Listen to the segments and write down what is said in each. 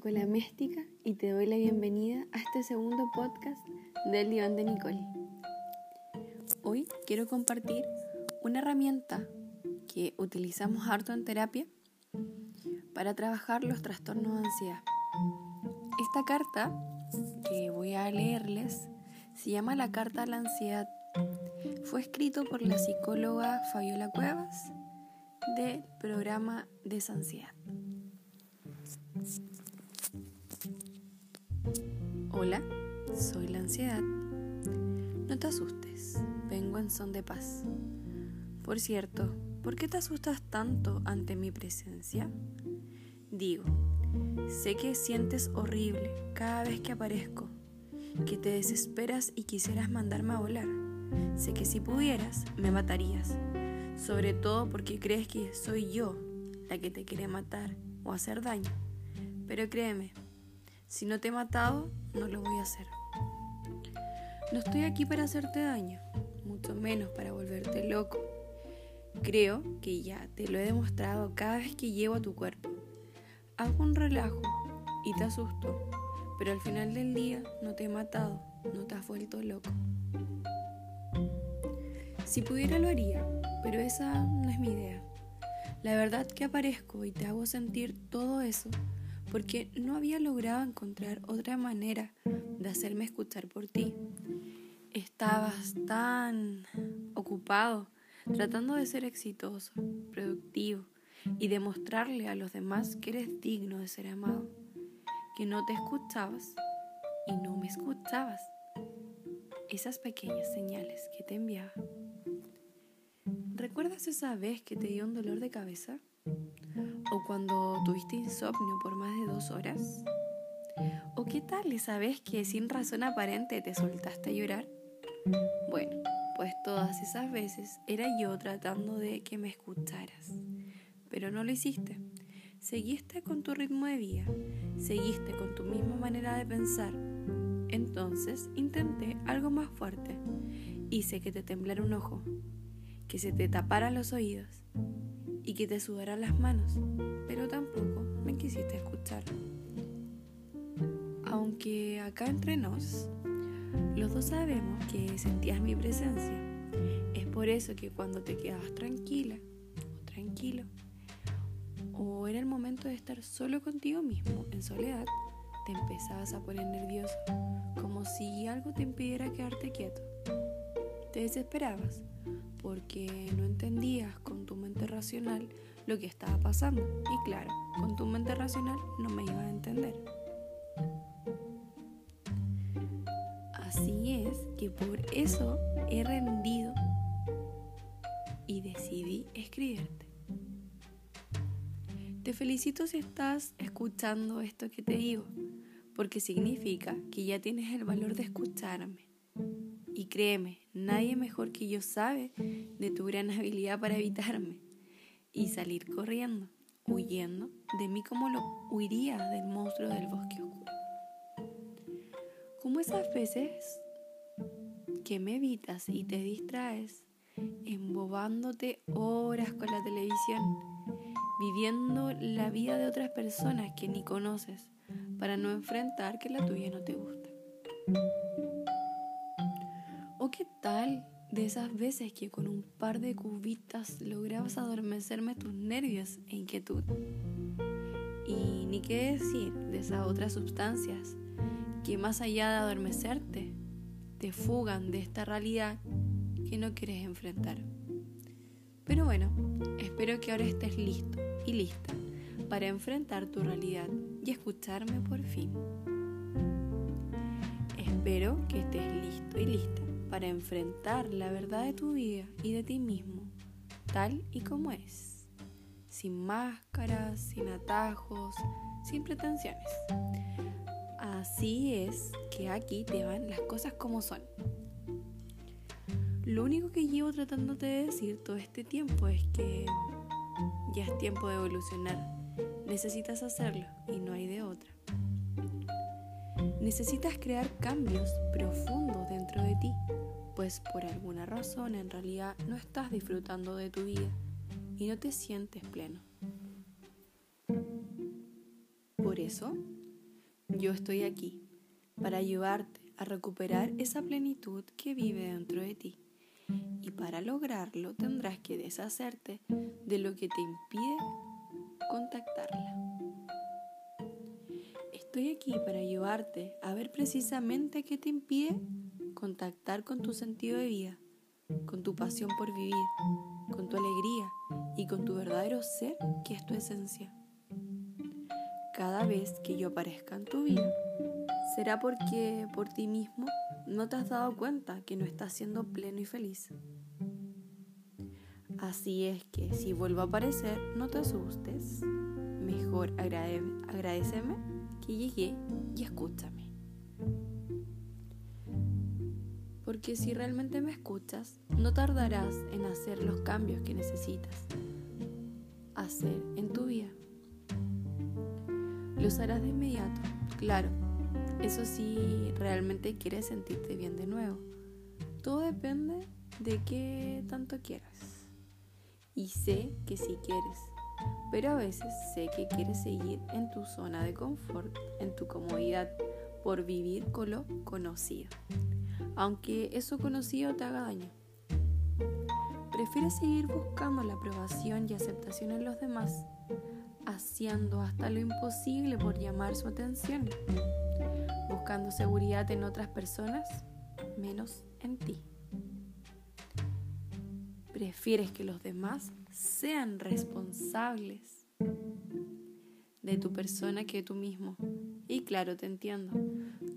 Nicola Méstica y te doy la bienvenida a este segundo podcast del Diván de Nicole. Hoy quiero compartir una herramienta que utilizamos harto en terapia para trabajar los trastornos de ansiedad. Esta carta que voy a leerles se llama La Carta a la Ansiedad. Fue escrito por la psicóloga Fabiola Cuevas del programa Desansiedad. Hola, soy la ansiedad. No te asustes, vengo en son de paz. Por cierto, ¿por qué te asustas tanto ante mi presencia? Digo, sé que sientes horrible cada vez que aparezco, que te desesperas y quisieras mandarme a volar. Sé que si pudieras, me matarías, sobre todo porque crees que soy yo la que te quiere matar o hacer daño. Pero créeme, si no te he matado, no lo voy a hacer. No estoy aquí para hacerte daño, mucho menos para volverte loco. Creo que ya te lo he demostrado cada vez que llevo a tu cuerpo. Hago un relajo y te asusto, pero al final del día no te he matado, no te has vuelto loco. Si pudiera lo haría, pero esa no es mi idea. La verdad que aparezco y te hago sentir todo eso porque no había logrado encontrar otra manera de hacerme escuchar por ti. Estabas tan ocupado tratando de ser exitoso, productivo y demostrarle a los demás que eres digno de ser amado, que no te escuchabas y no me escuchabas. Esas pequeñas señales que te enviaba. ¿Recuerdas esa vez que te dio un dolor de cabeza? ¿O cuando tuviste insomnio por más de dos horas? ¿O qué tal esa vez que sin razón aparente te soltaste a llorar? Bueno, pues todas esas veces era yo tratando de que me escucharas, pero no lo hiciste. Seguiste con tu ritmo de vida, seguiste con tu misma manera de pensar. Entonces intenté algo más fuerte. Hice que te temblara un ojo, que se te taparan los oídos y que te sudaran las manos, pero tampoco me quisiste escuchar. Aunque acá entre nos, los dos sabemos que sentías mi presencia. Es por eso que cuando te quedabas tranquila o tranquilo, o era el momento de estar solo contigo mismo, en soledad, te empezabas a poner nervioso, como si algo te impidiera quedarte quieto. Te desesperabas porque no entendías con tu mente racional lo que estaba pasando. Y claro, con tu mente racional no me iba a entender. Así es que por eso he rendido y decidí escribirte. Te felicito si estás escuchando esto que te digo, porque significa que ya tienes el valor de escucharme y créeme, nadie mejor que yo sabe de tu gran habilidad para evitarme y salir corriendo, huyendo de mí como lo huiría del monstruo del bosque oscuro. Como esas veces que me evitas y te distraes, embobándote horas con la televisión, viviendo la vida de otras personas que ni conoces, para no enfrentar que la tuya no te gusta. ¿O qué tal de esas veces que con un par de cubitas lograbas adormecerme tus nervios e inquietud? Y ni qué decir de esas otras sustancias que más allá de adormecerte, te fugan de esta realidad que no quieres enfrentar. Pero bueno, espero que ahora estés listo y lista para enfrentar tu realidad y escucharme por fin. Espero que estés listo y lista para enfrentar la verdad de tu vida y de ti mismo, tal y como es, sin máscaras, sin atajos, sin pretensiones. Así es que aquí te van las cosas como son. Lo único que llevo tratándote de decir todo este tiempo es que ya es tiempo de evolucionar. Necesitas hacerlo y no hay de otra. Necesitas crear cambios profundos dentro de ti, pues por alguna razón en realidad no estás disfrutando de tu vida y no te sientes pleno. Por eso yo estoy aquí para ayudarte a recuperar esa plenitud que vive dentro de ti. Y para lograrlo tendrás que deshacerte de lo que te impide contactarla. Estoy aquí para ayudarte a ver precisamente qué te impide contactar con tu sentido de vida, con tu pasión por vivir, con tu alegría y con tu verdadero ser que es tu esencia. Cada vez que yo aparezca en tu vida, será porque por ti mismo no te has dado cuenta que no estás siendo pleno y feliz. Así es que si vuelvo a aparecer, no te asustes. Mejor agradeceme que llegué y escúchame. Porque si realmente me escuchas, no tardarás en hacer los cambios que necesitas hacer en tu vida. Los harás de inmediato, claro. Eso sí, realmente quieres sentirte bien de nuevo. Todo depende de qué tanto quieras. Y sé que sí quieres, pero a veces sé que quieres seguir en tu zona de confort, en tu comodidad, por vivir con lo conocido, aunque eso conocido te haga daño. Prefieres seguir buscando la aprobación y aceptación en los demás, haciendo hasta lo imposible por llamar su atención, buscando seguridad en otras personas, menos en ti. Prefieres que los demás sean responsables de tu persona que tú mismo. Y claro, te entiendo.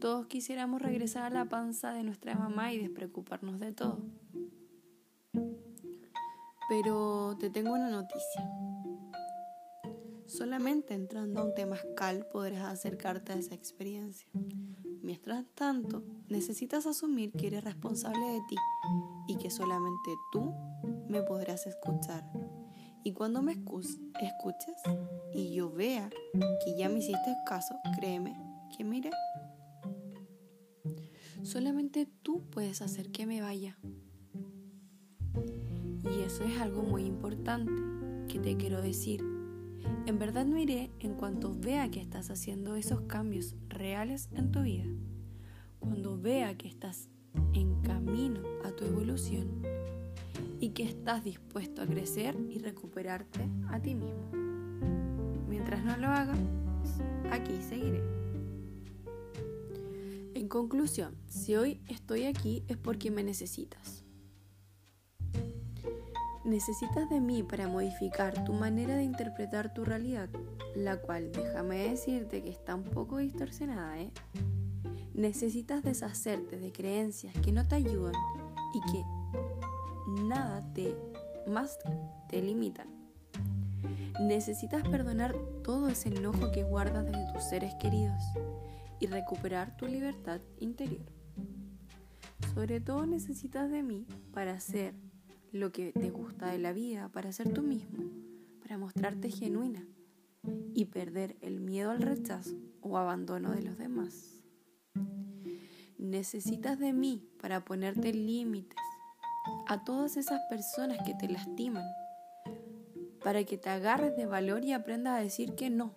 Todos quisiéramos regresar a la panza de nuestra mamá y despreocuparnos de todo. Pero te tengo una noticia. Solamente entrando a un temazcal podrás acercarte a esa experiencia. Mientras tanto, necesitas asumir que eres responsable de ti y que solamente tú me podrás escuchar. Y cuando me escuches y yo vea que ya me hiciste caso, créeme que mire, solamente tú puedes hacer que me vaya. Y eso es algo muy importante que te quiero decir. En verdad no iré en cuanto vea que estás haciendo esos cambios reales en tu vida. Cuando vea que estás en camino a tu evolución y que estás dispuesto a crecer y recuperarte a ti mismo. Mientras no lo hagas, aquí seguiré. En conclusión, si hoy estoy aquí es porque me necesitas necesitas de mí para modificar tu manera de interpretar tu realidad, la cual, déjame decirte que está un poco distorsionada, ¿eh? Necesitas deshacerte de creencias que no te ayudan y que nada te más te limitan. Necesitas perdonar todo ese enojo que guardas desde tus seres queridos y recuperar tu libertad interior. Sobre todo necesitas de mí para ser lo que te gusta de la vida, para ser tú mismo, para mostrarte genuina y perder el miedo al rechazo o abandono de los demás. Necesitas de mí para ponerte límites a todas esas personas que te lastiman, para que te agarres de valor y aprendas a decir que no,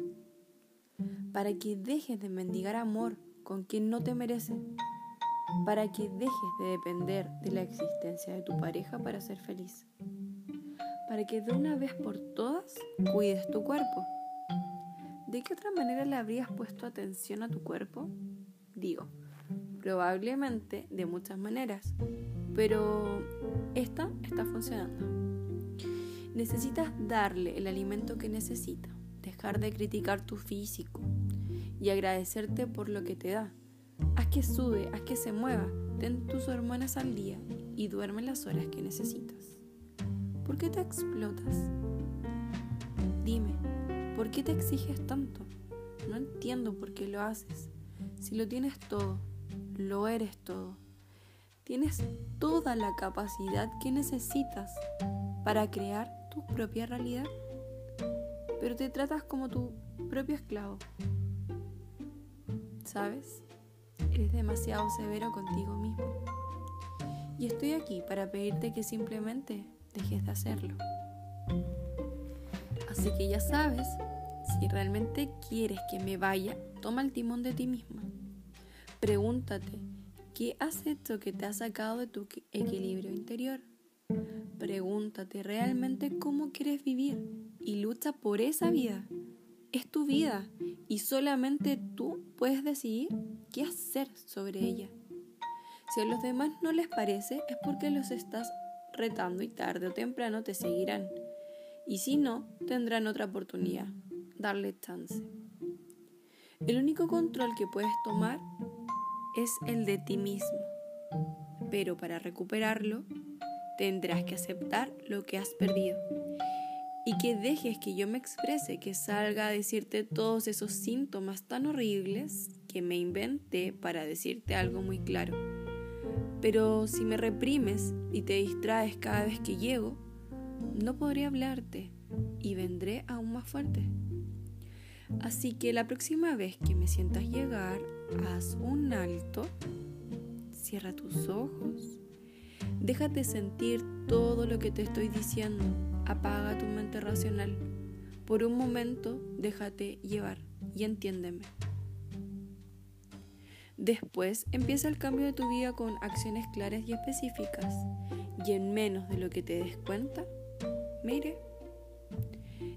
para que dejes de mendigar amor con quien no te merece para que dejes de depender de la existencia de tu pareja para ser feliz. Para que de una vez por todas cuides tu cuerpo. ¿De qué otra manera le habrías puesto atención a tu cuerpo? Digo, probablemente de muchas maneras, pero esta está funcionando. Necesitas darle el alimento que necesita, dejar de criticar tu físico y agradecerte por lo que te da Haz que sube, haz que se mueva, ten tus hormonas al día y duerme las horas que necesitas. ¿Por qué te explotas? Dime, ¿por qué te exiges tanto? No entiendo por qué lo haces. Si lo tienes todo, lo eres todo. Tienes toda la capacidad que necesitas para crear tu propia realidad, pero te tratas como tu propio esclavo. ¿Sabes? Eres demasiado severo contigo mismo. Y estoy aquí para pedirte que simplemente dejes de hacerlo. Así que ya sabes, si realmente quieres que me vaya, toma el timón de ti misma. Pregúntate, ¿qué has hecho que te ha sacado de tu equilibrio interior? Pregúntate realmente cómo quieres vivir y lucha por esa vida. Es tu vida y solamente tú puedes decidir qué hacer sobre ella. Si a los demás no les parece es porque los estás retando y tarde o temprano te seguirán. Y si no, tendrán otra oportunidad. Darle chance. El único control que puedes tomar es el de ti mismo. Pero para recuperarlo, tendrás que aceptar lo que has perdido. Y que dejes que yo me exprese, que salga a decirte todos esos síntomas tan horribles que me inventé para decirte algo muy claro. Pero si me reprimes y te distraes cada vez que llego, no podré hablarte y vendré aún más fuerte. Así que la próxima vez que me sientas llegar, haz un alto, cierra tus ojos, déjate sentir todo lo que te estoy diciendo, apaga tu mente racional. Por un momento, déjate llevar y entiéndeme. Después empieza el cambio de tu vida con acciones claras y específicas. Y en menos de lo que te des cuenta, mire,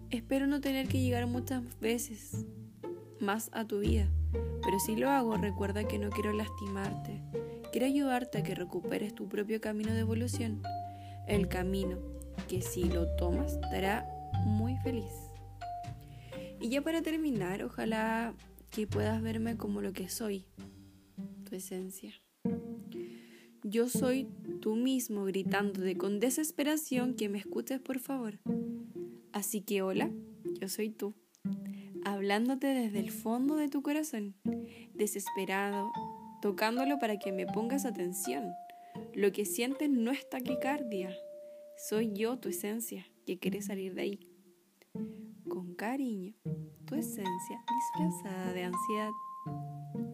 espero no tener que llegar muchas veces más a tu vida, pero si lo hago. Recuerda que no quiero lastimarte, quiero ayudarte a que recuperes tu propio camino de evolución, el camino que si lo tomas te hará muy feliz. Y ya para terminar, ojalá que puedas verme como lo que soy, esencia. Yo soy tú mismo gritándote con desesperación que me escuches por favor. Así que hola, yo soy tú, hablándote desde el fondo de tu corazón, desesperado, tocándolo para que me pongas atención. Lo que sientes no es taquicardia, soy yo tu esencia que quiere salir de ahí. Con cariño, tu esencia disfrazada de ansiedad.